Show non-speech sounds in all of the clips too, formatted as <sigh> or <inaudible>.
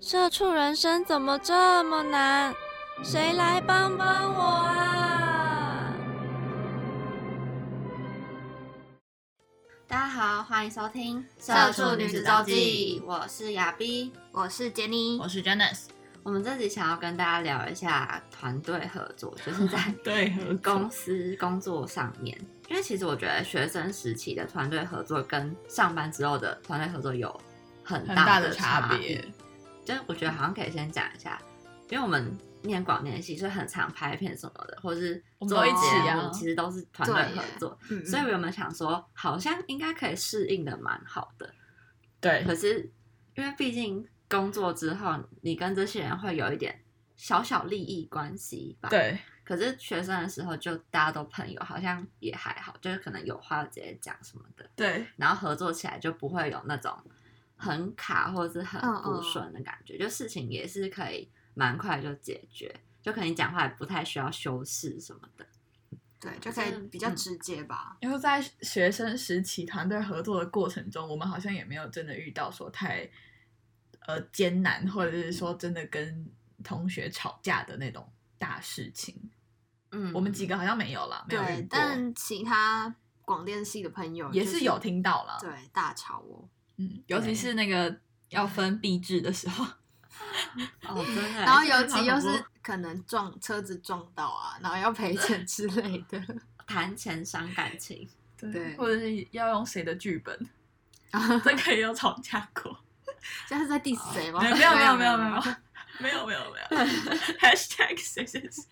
社畜人生怎么这么难？谁来帮帮我啊！大家好，欢迎收听《社畜女子周记》，我是亚碧，我是杰尼，我是 Janice。我们这集想要跟大家聊一下团队合作，就是在 <laughs> 对公司工作上面。因为其实我觉得学生时期的团队合作跟上班之后的团队合作有很大的差别。就我觉得好像可以先讲一下，因为我们念广电系，所以很常拍片什么的，或者是做一起啊，其实都是团队合作。所以我原本想说，好像应该可以适应的蛮好的。对。可是因为毕竟工作之后，你跟这些人会有一点小小利益关系吧？对。可是学生的时候，就大家都朋友，好像也还好，就是可能有话直接讲什么的。对。然后合作起来就不会有那种。很卡或者是很不顺的感觉，就事情也是可以蛮快就解决，就可能讲话也不太需要修饰什么的，对，就可以比较直接吧。因为在学生时期团队合作的过程中，我们好像也没有真的遇到说太呃艰难，或者是说真的跟同学吵架的那种大事情。嗯，我们几个好像没有了，对，但其他广电系的朋友也是有听到了，对，大吵哦。嗯，尤其是那个要分币制的时候，<laughs> 然后尤其又是可能撞车子撞到啊，然后要赔钱之类的，谈钱伤感情，对，或者是要用谁的剧本，这个也有吵架过，这是在 diss 谁吗？没有没有没有没有。没有没有。没有，#hashtag 谁谁谁，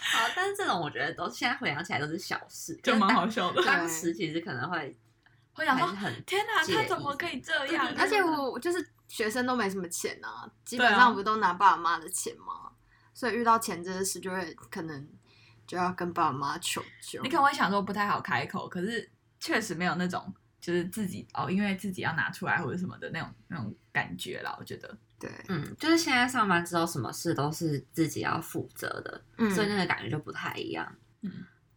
好，但是这种我觉得都现在回想起来都是小事，就蛮好笑的。当时其实可能会。会想说，天哪，他怎么可以这样？而且我就是学生都没什么钱啊，基本上不都拿爸爸妈妈的钱吗？所以遇到钱这件事，就会可能就要跟爸爸妈妈求救。你可能会想说不太好开口，可是确实没有那种就是自己哦，因为自己要拿出来或者什么的那种那种感觉啦。我觉得，对，嗯，就是现在上班之后，什么事都是自己要负责的，所以那个感觉就不太一样，嗯。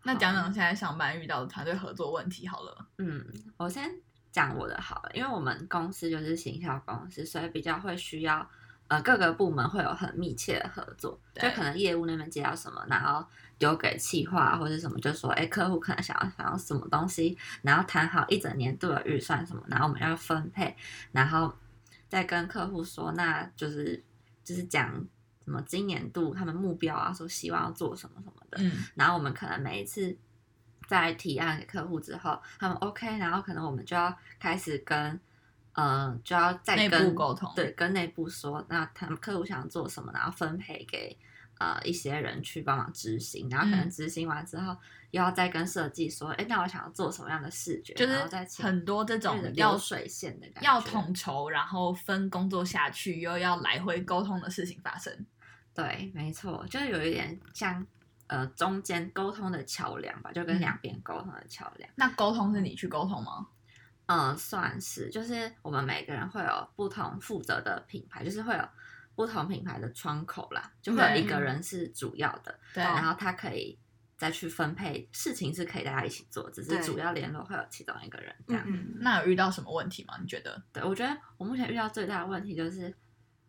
那讲讲现在上班遇到的团队合作问题好了。嗯，我先讲我的好了，因为我们公司就是行销公司，所以比较会需要呃各个部门会有很密切的合作，就可能业务那边接到什么，然后丢给企划或者什么，就说哎客户可能想要想要什么东西，然后谈好一整年度的预算什么，然后我们要分配，然后再跟客户说，那就是就是讲。什么今年度他们目标啊，说希望要做什么什么的，嗯，然后我们可能每一次在提案给客户之后，他们 OK，然后可能我们就要开始跟，嗯，就要再跟内部沟通，对，跟内部说，那他们客户想做什么，然后分配给呃一些人去帮忙执行，然后可能执行完之后，又要再跟设计说，哎，那我想要做什么样的视觉，就是很多这种流水线的感觉，要统筹，然后分工作下去，又要来回沟通的事情发生。对，没错，就是有一点像呃中间沟通的桥梁吧，就跟两边沟通的桥梁。那沟通是你去沟通吗？嗯，算是，就是我们每个人会有不同负责的品牌，就是会有不同品牌的窗口啦，就会有一个人是主要的，对，然后他可以再去分配事情，是可以大家一起做，只是主要联络会有其中一个人这样。那有遇到什么问题吗？你觉得？对我觉得我目前遇到最大的问题就是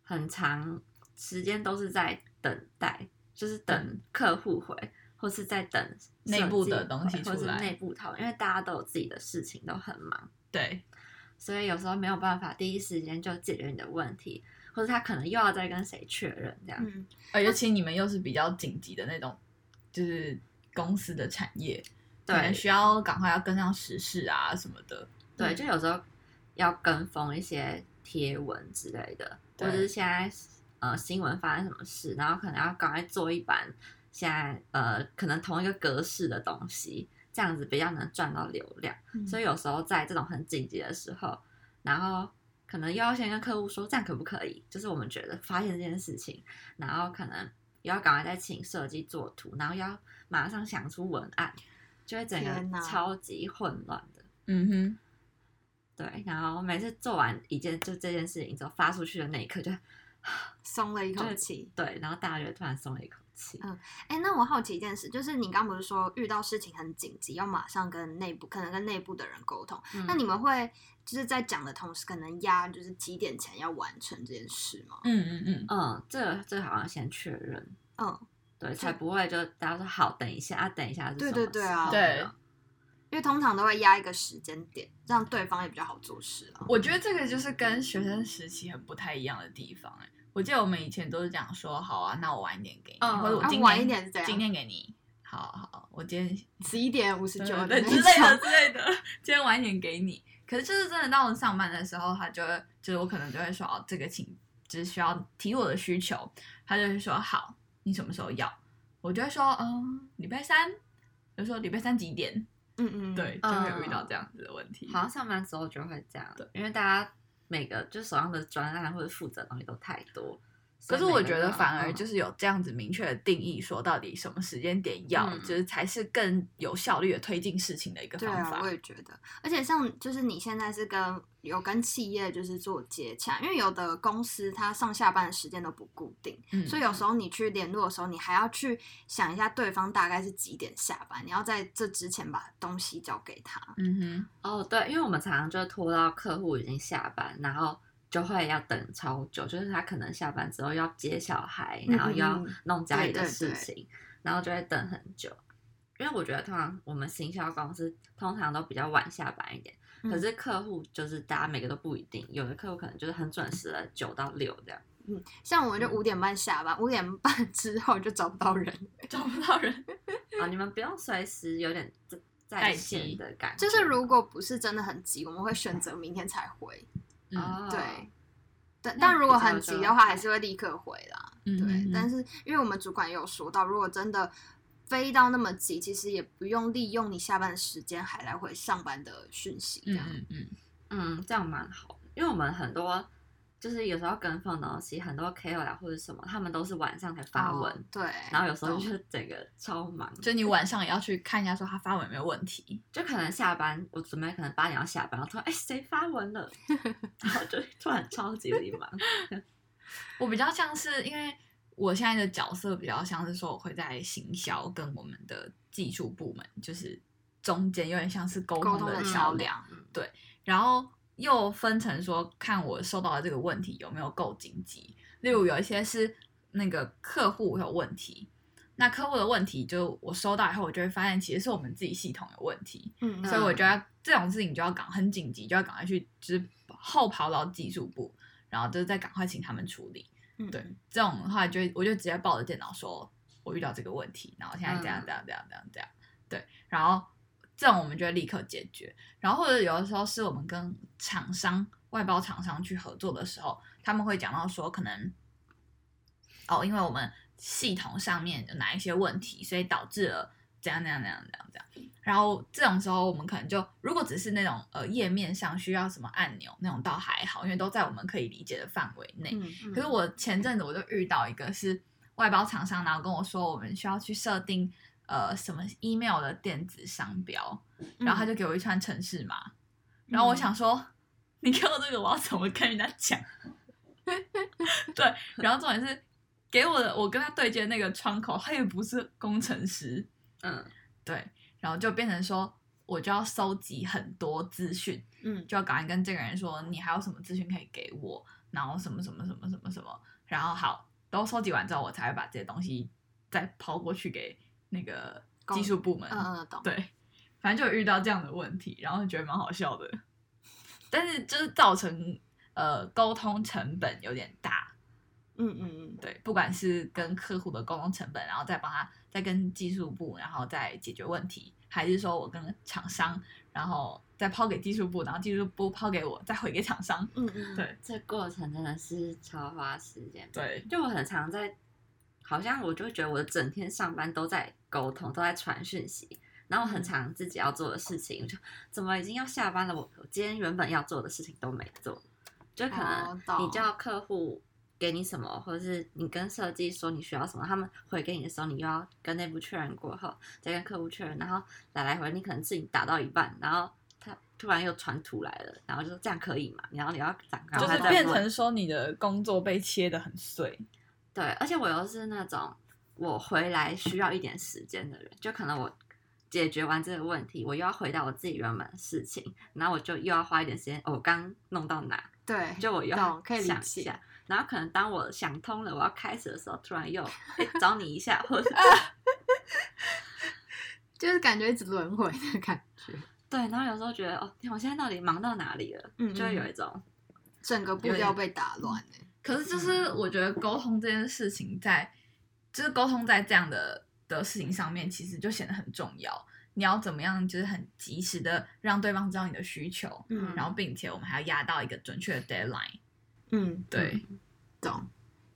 很长。时间都是在等待，就是等客户回，或是在等内部的东西出来，内部讨论，因为大家都有自己的事情，都很忙，对，所以有时候没有办法第一时间就解决你的问题，或者他可能又要再跟谁确认这样，嗯，而尤其你们又是比较紧急的那种，就是公司的产业，对，需要赶快要跟上时事啊什么的，对，就有时候要跟风一些贴文之类的，或者是现在。呃，新闻发生什么事，然后可能要赶快做一版，现在呃，可能同一个格式的东西，这样子比较能赚到流量。所以有时候在这种很紧急的时候，然后可能又要先跟客户说这样可不可以，就是我们觉得发现这件事情，然后可能又要赶快再请设计做图，然后要马上想出文案，就会整个超级混乱的。嗯哼，对，然后每次做完一件就这件事情之后发出去的那一刻就，<laughs> 松了一口气。对，然后大家就突然松了一口气。嗯哎、那我好奇一件事，就是你刚不是说遇到事情很紧急，要马上跟内部，可能跟内部的人沟通，嗯那你们会就是在讲的同时，可能压就是几点前要完成这件事吗？嗯嗯嗯，嗯，这个这个好像先确认，嗯，对，才不会就大家说好，等一下啊，等一下是对什么对对啊对呢因为通常都会压一个时间点，让对方也比较好做事啊。我觉得这个就是跟学生时期很不太一样的地方哎、我记得我们以前都是讲说，好啊，那我晚一点给你，嗯或者我今天、啊晚一点是怎样今天给你，好好，我今天十一点五十九之类的之类的，今天晚一点给你。可是就是真的到了上班的时候，他就会就是我可能就会说哦，这个请只需要提我的需求，他就会说好，你什么时候要？我就会说嗯，礼拜三，就说礼拜三几点？嗯嗯，对，就会有遇到这样子的问题。好像上班之后就会这样，对因为大家每个就手上的专案或者负责的东西都太多。可是我觉得反而就是有这样子明确的定义，说到底什么时间点要，嗯就是才是更有效率的推进事情的一个对啊，方法。我也觉得，而且像就是你现在是跟有跟企业就是做接洽，因为有的公司它上下班的时间都不固定，嗯所以有时候你去联络的时候，你还要去想一下对方大概是几点下班，你要在这之前把东西交给他。嗯哼哦，对，因为我们常常就拖到客户已经下班，然后就会要等超久，就是他可能下班之后要接小孩，然后又要弄家里的对对对事情，然后就会等很久。因为我觉得通常我们行销公司通常都比较晚下班一点，嗯可是客户就是大家每个都不一定，有的客户可能就是很准时的九到六这样。嗯，像我们就五点半下班，五点半 <laughs> 之后就找不到人，<laughs> 找不到人。啊，你们不用随时有点在在线的感觉，就是如果不是真的很急，我们会选择明天才回。嗯哦对，但但如果很急的话，还是会立刻回啦。嗯对，但是因为我们主管也有说到，如果真的飞到那么急，其实也不用利用你下班的时间还来回上班的讯息，这嗯样。嗯嗯，嗯，这样蛮好，因为我们很多就是有时候跟风的东西，很多 KOL 或者什么，他们都是晚上才发文，哦对，然后有时候就是整个超忙，就你晚上也要去看一下，说他发文有没有问题。就可能下班，我准备可能八点要下班，然后突然哎谁发文了，<laughs> 然后就突然超级无敌忙，我比较像是因为我现在的角色比较像是说，我会在行销跟我们的技术部门，就是中间有点像是沟通的桥梁，对。然后又分成说，看我收到的这个问题有没有够紧急。例如有一些是那个客户有问题，那客户的问题就我收到以后，我就会发现其实是我们自己系统有问题，嗯，所以我觉得这种事情就要赶很紧急，就要赶快去就是后跑到技术部，然后就是再赶快请他们处理。嗯对，这种的话就我就直接抱着电脑说，我遇到这个问题，然后现在这样嗯这样这样这样这样，对，然后这种我们就会立刻解决。然后或者有的时候是我们跟厂商外包厂商去合作的时候，他们会讲到说可能哦，因为我们系统上面有哪一些问题，所以导致了怎样怎样怎样怎样怎样。然后这种时候，我们可能就如果只是那种呃页面上需要什么按钮那种倒还好，因为都在我们可以理解的范围内。嗯可是我前阵子我就遇到一个是外包厂商，然后跟我说我们需要去设定呃什么 email 的电子商标，然后他就给我一串城市码，然后我想说，你给我这个我要怎么跟人家讲？<laughs> 对，然后重点是给我的，我跟他对接那个窗口，他也不是工程师，嗯，对，然后就变成说我就要收集很多资讯，嗯。就要赶快跟这个人说，你还有什么资讯可以给我，然后什么什么什么什么什么，然后好，都收集完之后，我才会把这些东西再抛过去给那个技术部门。嗯嗯懂，对，反正就有遇到这样的问题，然后觉得蛮好笑的，但是就是造成呃沟通成本有点大，嗯嗯嗯，对，不管是跟客户的沟通成本，然后再帮他再跟技术部，然后再解决问题，还是说我跟厂商，然后再抛给技术部，然后技术部抛给我，再回给厂商，嗯嗯，对。这过程真的是超花时间。对，就我很常在，好像我就会觉得我整天上班都在沟通，都在传讯息，然后很常自己要做的事情，我就怎么已经要下班了，我我今天原本要做的事情都没做，就可能你叫客户给你什么，或者是你跟设计说你需要什么，他们回给你的时候，你又要跟内部确认过后，再跟客户确认，然后来来回，你可能自己打到一半，然后他突然又传图来了，然后就说这样可以嘛？然后你要展开，就是变成说你的工作被切的很碎。对，而且我又是那种我回来需要一点时间的人，就可能我解决完这个问题，我又要回到我自己原本的事情，然后我就又要花一点时间，哦我刚弄到哪，对，就我又要可以想一下，然后可能当我想通了，我要开始的时候，突然又 <laughs> 诶找你一下，或者 <laughs> 就是感觉一直轮回的感觉，<laughs> 对，然后有时候觉得哦，天我现在到底忙到哪里了？嗯就会有一种整个步调被打乱欸可是就是我觉得沟通这件事情在，就是沟通在这样的的事情上面，其实就显得很重要。你要怎么样，就是很及时的让对方知道你的需求，嗯然后并且我们还要压到一个准确的 deadline。嗯，对，懂，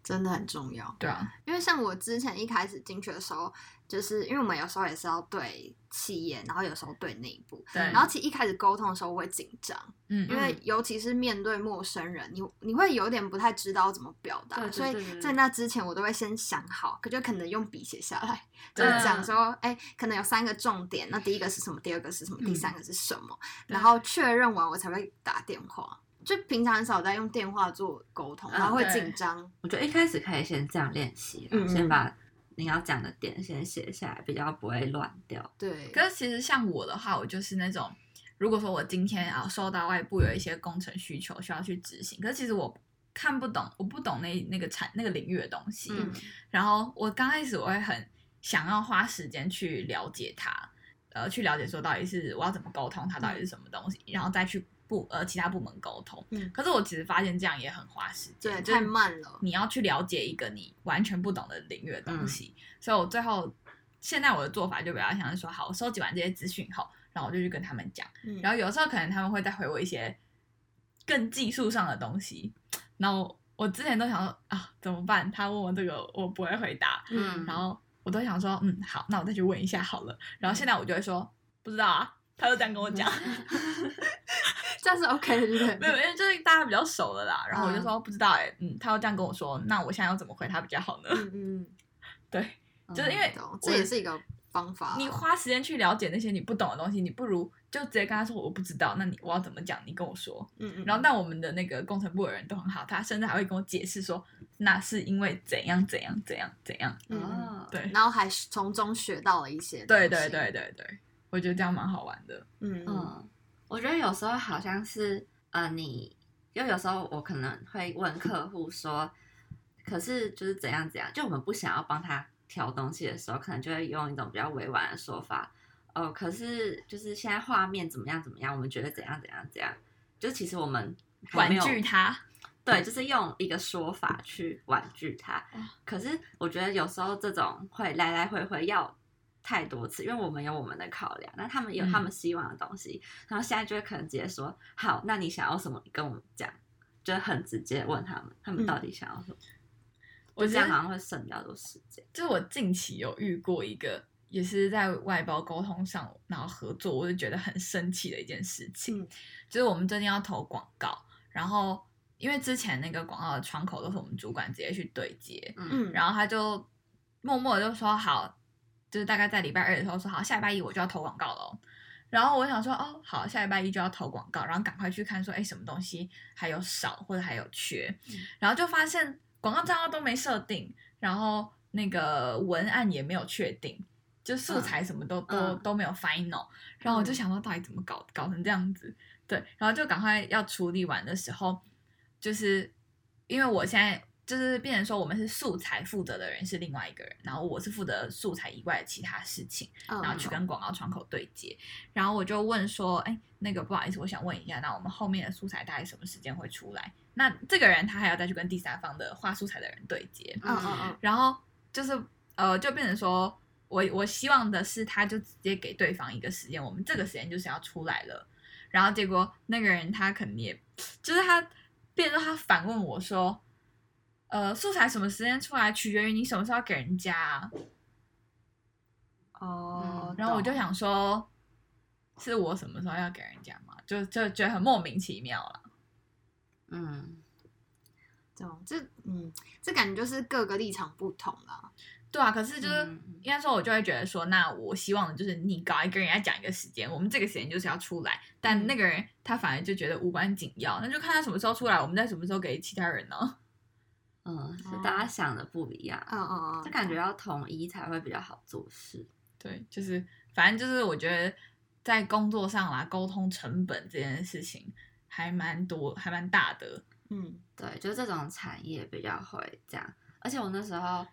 真的很重要。对啊，因为像我之前一开始进去的时候，就是因为我们有时候也是要对企业，然后有时候对内部，对，然后其实一开始沟通的时候我会紧张，嗯，因为尤其是面对陌生人，你你会有点不太知道怎么表达，所以在那之前我都会先想好，可就可能用笔写下来，就是讲说，哎、可能有三个重点，那第一个是什么，第二个是什么，嗯。第三个是什么，对。然后确认完我才会打电话。就平常很少在用电话做沟通，嗯然后会紧张。我觉得一开始可以先这样练习嗯先把你要讲的点先写下来，比较不会乱掉。对，可是其实像我的话，我就是那种，如果说我今天啊收到外部有一些工程需求需要去执行，可是其实我看不懂，我不懂那那个产那个领域的东西，嗯然后我刚开始我会很想要花时间去了解它，呃，去了解说到底是我要怎么沟通它到底是什么东西，然后再去部呃其他部门沟通。嗯可是我其实发现这样也很花时间，对，太慢了。你要去了解一个你完全不懂的领域的嗯东西，所以我最后现在我的做法就比较像是说，好，我收集完这些资讯后，然后我就去跟他们讲，嗯然后有时候可能他们会再回我一些更技术上的东西，然后我之前都想说啊怎么办？他问我这个我不会回答，嗯然后我都想说嗯好，那我再去问一下好了，然后现在我就会说不知道啊，他就这样跟我讲。<laughs> 这样是 OK 的，对不对？没有，因为就是大家比较熟了啦，然后我就嗯说不知道哎、嗯，他要这样跟我说，那我现在要怎么回他比较好呢？嗯嗯对，就是因为这也是一个方法。你花时间去了解那些你不懂的东西，你不如就直接跟他说我不知道，那你我要怎么讲？你跟我说。嗯嗯，然后，但我们的那个工程部的人都很好，他甚至还会跟我解释说，那是因为怎样怎样怎样怎样。嗯哦，对，然后还从中学到了一些。对对对，对对，我觉得这样蛮好玩的。嗯我觉得有时候好像是呃，你就有时候我可能会问客户说，可是就是怎样怎样，就我们不想要帮他调东西的时候，可能就会用一种比较委婉的说法。哦，可是就是现在画面怎么样怎么样，我们觉得怎样怎样怎样，就其实我们还婉拒他，对，就是用一个说法去婉拒他哦。可是我觉得有时候这种会来来回回要太多次，因为我们有我们的考量，那他们有他们希望的东西，然后现在就会可能直接说好，那你想要什么？你跟我们讲，就很直接问他们，他们到底想要什么。我这样好像会省掉多时间。就是我近期有遇过一个，也是在外包沟通上，然后合作，我就觉得很生气的一件事情，嗯就是我们最近要投广告，然后因为之前那个广告的窗口都是我们主管直接去对接，嗯，然后他就默默的就说好，就是大概在礼拜二的时候说好，下礼拜一我就要投广告了哦。然后我想说哦，好，下礼拜一就要投广告，然后赶快去看说，哎，什么东西还有少或者还有缺，然后就发现广告账号都没设定，然后那个文案也没有确定，就素材什么都、都嗯都没有。final，然后我就想说到底怎么搞搞成这样子，对，然后就赶快要处理完的时候，就是因为我现在就是变成说我们是素材负责的人是另外一个人，然后我是负责素材以外的其他事情，嗯然后去跟广告窗口对接，然后我就问说，哎，那个不好意思，我想问一下，那我们后面的素材大概什么时间会出来？那这个人他还要再去跟第三方的画素材的人对接，嗯嗯嗯，然后就是呃，就变成说我我希望的是，他就直接给对方一个时间，我们这个时间就是要出来了。然后结果那个人他肯定也，就是他变成说他反问我说，呃，素材什么时间出来，取决于你什么时候给人家、啊。哦，然后我就想说，是我什么时候要给人家嘛？就就觉得很莫名其妙了。嗯，这这嗯，这感觉就是各个立场不同了。对啊，可是就是嗯应该说，我就会觉得说，那我希望的就是你搞一个人家讲一个时间，我们这个时间就是要出来，但那个人他反而就觉得无关紧要，那就看他什么时候出来，我们在什么时候给其他人呢？嗯，是大家想的不一样，哦哦哦，就感觉要统一才会比较好做事。对，就是反正就是我觉得在工作上啦，沟通成本这件事情还蛮多，还蛮大的。嗯对，就这种产业比较会这样。而且我那时候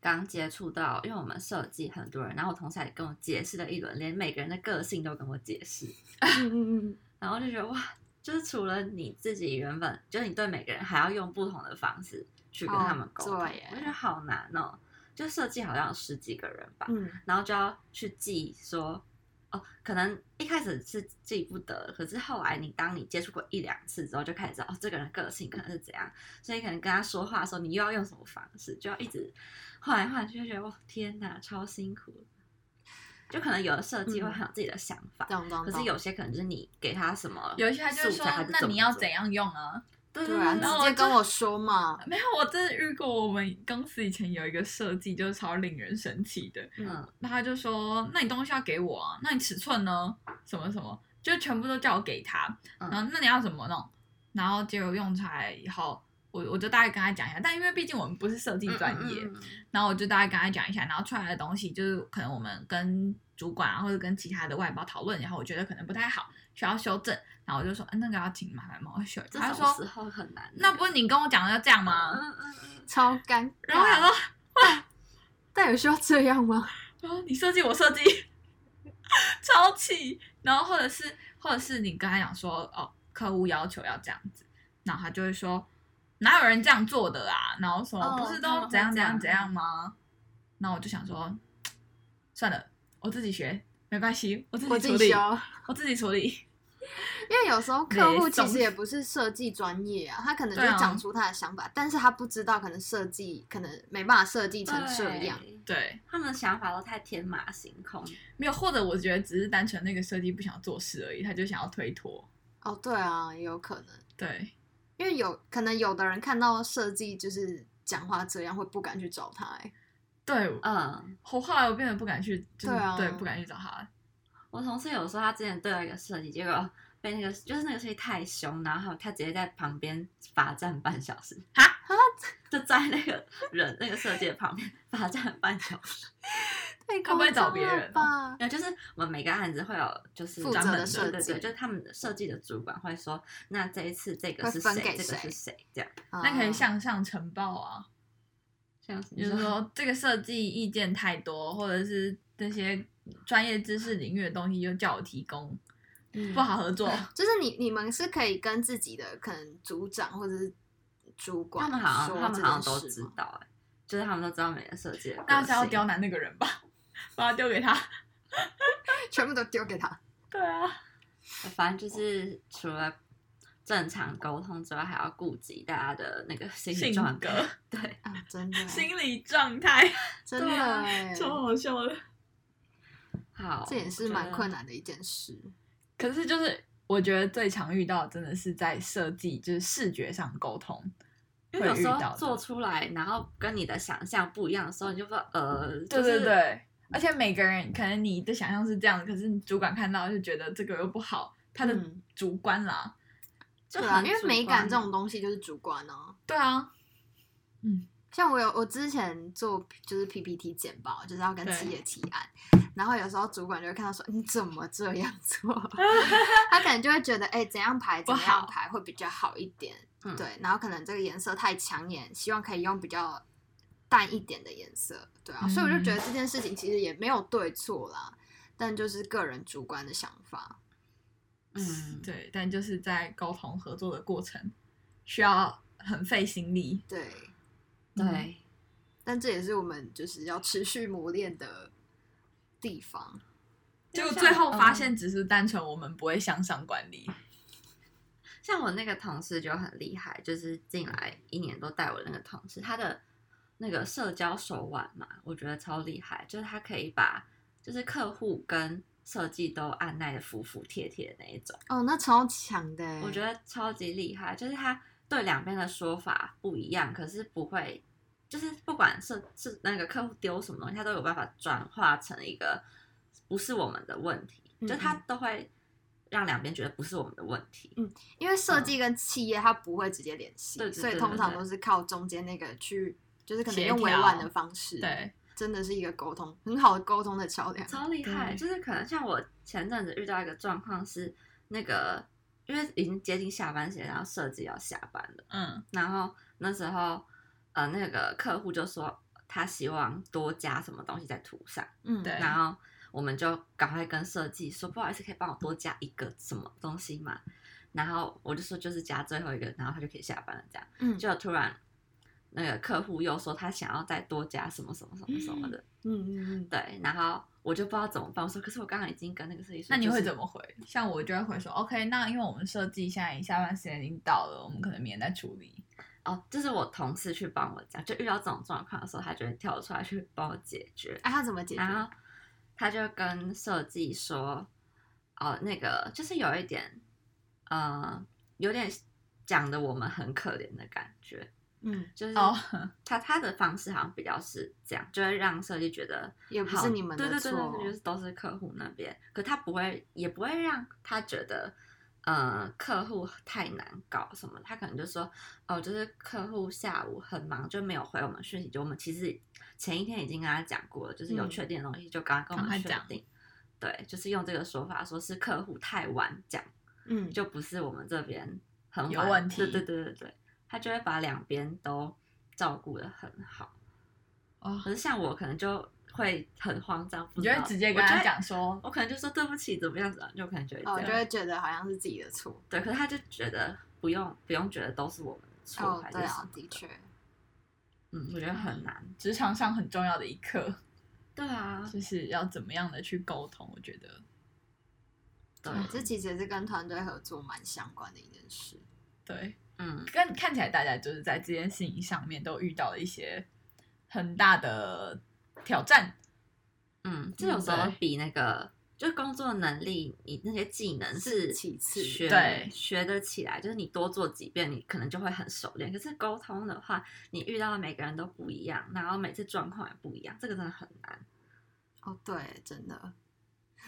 刚接触到，因为我们设计很多人，然后我同事还跟我解释了一轮，连每个人的个性都跟我解释，嗯嗯嗯，<laughs> 然后就觉得哇，就是除了你自己原本，就是你对每个人还要用不同的方式去跟他们沟通，我觉得好难哦。就设计好像有十几个人吧，嗯然后就要去记说，哦，可能一开始是记不得，可是后来你当你接触过一两次之后，就开始知道哦，这个人个性可能是怎样，所以可能跟他说话的时候，你又要用什么方式，就要一直换来换去，就觉得哇，天哪，超辛苦的。就可能有的设计会嗯很有自己的想法。可是有些可能就是你给他什么，有一些他就会说，那你要怎？样用啊？对对啊，你对直然后我就接跟我说嘛。<laughs> 没有，我真的遇过，我们公司以前有一个设计，就是超令人生气的。嗯，那他就说：“那你东西要给我啊，那你尺寸呢？什么什么，就全部都叫我给他。嗯然后那你要怎么弄？然后结果用出来以后，我我就大概跟他讲一下。但因为毕竟我们不是设计专业，嗯嗯嗯然后我就大概跟他讲一下，然后出来的东西就是可能我们跟主管啊或者跟其他的外包讨论，然后我觉得可能不太好，需要修正。然后我就说：嗯、那个要请麻烦帮我修。这他就说种时候很难。：那不是你跟我讲的要这样吗？嗯嗯嗯，超尴尬。然后我想说。”但有需要这样吗？然后你设计我设计，超气。然后或者是或者是你跟他讲说，哦，客户要求要这样子，然后他就会说，哪有人这样做的啊？然后说、哦不是都怎样怎这样样怎样吗？然后我就想说，算了，我自己学没关系，我自己处理。我自己处理。因为有时候客户其实也不是设计专业啊，他可能就讲出他的想法，但是他不知道可能设计可能没办法设计成这样。对对，他们的想法都太天马行空。没有，或者我觉得只是单纯那个设计不想做事而已，他就想要推脱。哦，对啊，也有可能，对，因为有可能有的人看到设计就是讲话这样，会不敢去找他、欸。对，嗯，我后来我变得不敢去，就是对啊不敢去找他。我同事有说他之前对了一个设计，结果被那个就是那个设计太凶，然后他直接在旁边罚站半小时。哈哈，<laughs> 就在那个人那个设计的旁边罚站半小时。太他不会找别人？那就是我们每个案子会有就是专门的设计对对对，就是他们的设计的主管会说，那这一次这个是谁，谁这个是谁，这样。那可以哦向上呈报啊。就是说这个设计意见太多，或者是这些专业知识领域的东西，就叫我提供，嗯不好合作。就是你你们是可以跟自己的可能组长或者是主管他们好像他们好像都知道哎、就是他们都知道每个设计。那是要刁难那个人吧，把它丢给他。<laughs> 全部都丢给他。<laughs> 对啊，反正就是除了正常沟通之外，还要顾及大家的那个心理性状格态。<laughs> 对，啊，真的，心理状态，真对啊的哎，超好笑的。好，这也是蛮困难。的一件事。可是就是我觉得最常遇到的真的是在设计，就是视觉上沟通，因为有时候做出来，然后跟你的想象不一样的时候，你就说呃，对就是对对，而且每个人可能你的想象是这样，可是你主管看到就觉得这个又不好，他的嗯主观啦。就对啊，因为美感这种东西就是主观啊。对啊，嗯，像我有我之前做就是 PPT 简报，就是要跟企业提案，然后有时候主管就会看到说你怎么这样做，<laughs> 他可能就会觉得哎、怎样排怎样排会比较好一点，嗯对，然后可能这个颜色太抢眼，希望可以用比较淡一点的颜色，对啊，所以我就觉得这件事情其实也没有对错啦，但就是个人主观的想法，嗯，对，但就是在沟通合作的过程，需要很费心力。对，对，但这也是我们就是要持续磨练的地方。结果就最后发嗯现，只是单纯我们不会向上管理。像我那个同事就很厉害，就是进来一年多带我那个同事，他的那个社交手腕嘛，我觉得超厉害，就是他可以把就是客户跟设计都按耐的服服帖帖的那一种，哦，那超强的欸，我觉得超级厉害，就是他对两边的说法不一样，可是不会，就是不管是是那个客户丢什么东西，他都有办法转化成一个不是我们的问题，嗯就他都会让两边觉得不是我们的问题。嗯因为设计跟企业它不会直接联系，对对对所以通常都是靠中间那个去，就是可能用委婉的方式，，对，真的是一个沟通很好的沟通的桥梁。超厉害！就是可能像我前阵子遇到一个状况是，那个因为已经接近下班时间，然后设计要下班了，嗯然后那时候呃那个客户就说他希望多加什么东西在图上，嗯，对然后我们就赶快跟设计说，不好意思，可以帮我多加一个什么东西吗？然后我就说就是加最后一个，然后他就可以下班了这样。嗯，就突然那个客户又说他想要再多加什么什么什么什么的，嗯嗯嗯，对，然后我就不知道怎么办。我说，可是我刚刚已经跟那个设计师，那你会怎么？么回？像我就会回说，OK，那因为我们设计现在下班时间已经到了，我们可能明天再处理。哦，就是我同事去帮我讲，就遇到这种状况的时候，他就会跳出来去帮我解决。哎，他怎么解决？然后他就跟设计说，哦，那个就是有一点，呃，有点讲的我们很可怜的感觉，嗯，就是哦他他的方式好像比较是这样，就会让设计觉得也不是你们的对对对对对，就是都是客户那边，可他不会，也不会让他觉得。呃，客户太难搞什么，他可能就说，哦，就是客户下午很忙，就没有回我们讯息，就我们其实前一天已经跟他讲过了，就是有嗯确定的东西就刚刚跟我们讲确定，对，就是用这个说法，说是客户太晚讲，嗯，就不是我们这边很晚有问题对对对对对，他就会把两边都照顾的很好。哦可，是像我可能就会很慌张，不你就会直接跟他就讲说，我可能就说对不起，怎么样子啊，就可能就会这哦，样。就会觉得好像是自己的错。对，可是他就觉得不用不用觉得都是我们的错，哦，还是对啊什么，的的确，嗯，我觉得很难。职场上很重要的一课，<laughs> 对啊，就是要怎么样的去沟通。我觉得，对，对，这其实也是跟团队合作蛮相关的一件事。对，嗯，跟看起来大家就是在这件事情上面都遇到了一些很大的挑战。嗯，这种时候比那个就是工作能力，你那些技能是其次学对学得起来，就是你多做几遍，你可能就会很熟练。可是沟通的话，你遇到的每个人都不一样，然后每次状况也不一样，这个真的很难。哦，对，真的，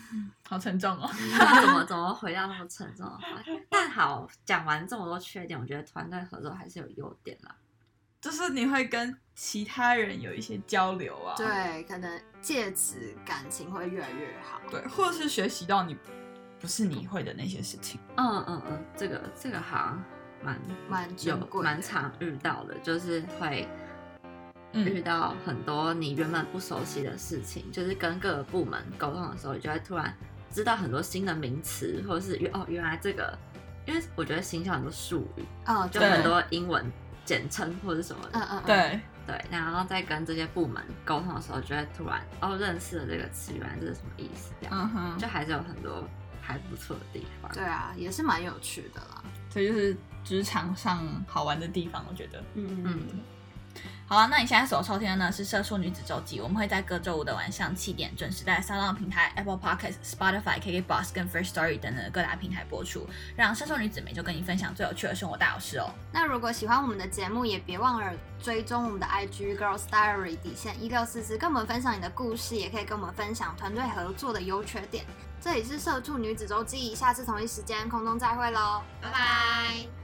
<laughs> 好沉重哦。<laughs> 怎么怎么回到那么沉重的话？<laughs> 但好，讲完这么多缺点，我觉得团队合作还是有优点啦。就是你会跟其他人有一些交流啊，对，可能借此感情会越来越好。对，或者是学习到你不是你会的那些事情。嗯嗯嗯，这个这个好像蛮蛮珍有蛮常遇到的，就是会遇嗯，到很多你原本不熟悉的事情，就是跟各个部门沟通的时候，你就会突然知道很多新的名词，或者是原哦原来这个，因为我觉得形象很多术语，哦，就很多英文简称或者什么的，嗯嗯，嗯，对，对，然后再跟这些部门沟通的时候，就会突然哦认识了这个词，原来这是什么意思，这样、嗯哼，就还是有很多还不错的地方。对啊，也是蛮有趣的啦。这就是职场上好玩的地方，我觉得。嗯。嗯好了，那你现在所收听的呢是《社畜女子周记》，我们会在各周五的晚上七点准时在 s o u n 平台、Apple Podcast、Spotify、KK Box 跟 First Story 等等各大平台播出，让社畜女子每周跟你分享最有趣的生活大小事哦。那如果喜欢我们的节目，也别忘了追踪我们的 IG Girls Diary 底线一六四四，跟我们分享你的故事，也可以跟我们分享团队合作的优缺点。这里是社畜女子周记，下次同一时间空中再会喽，拜拜。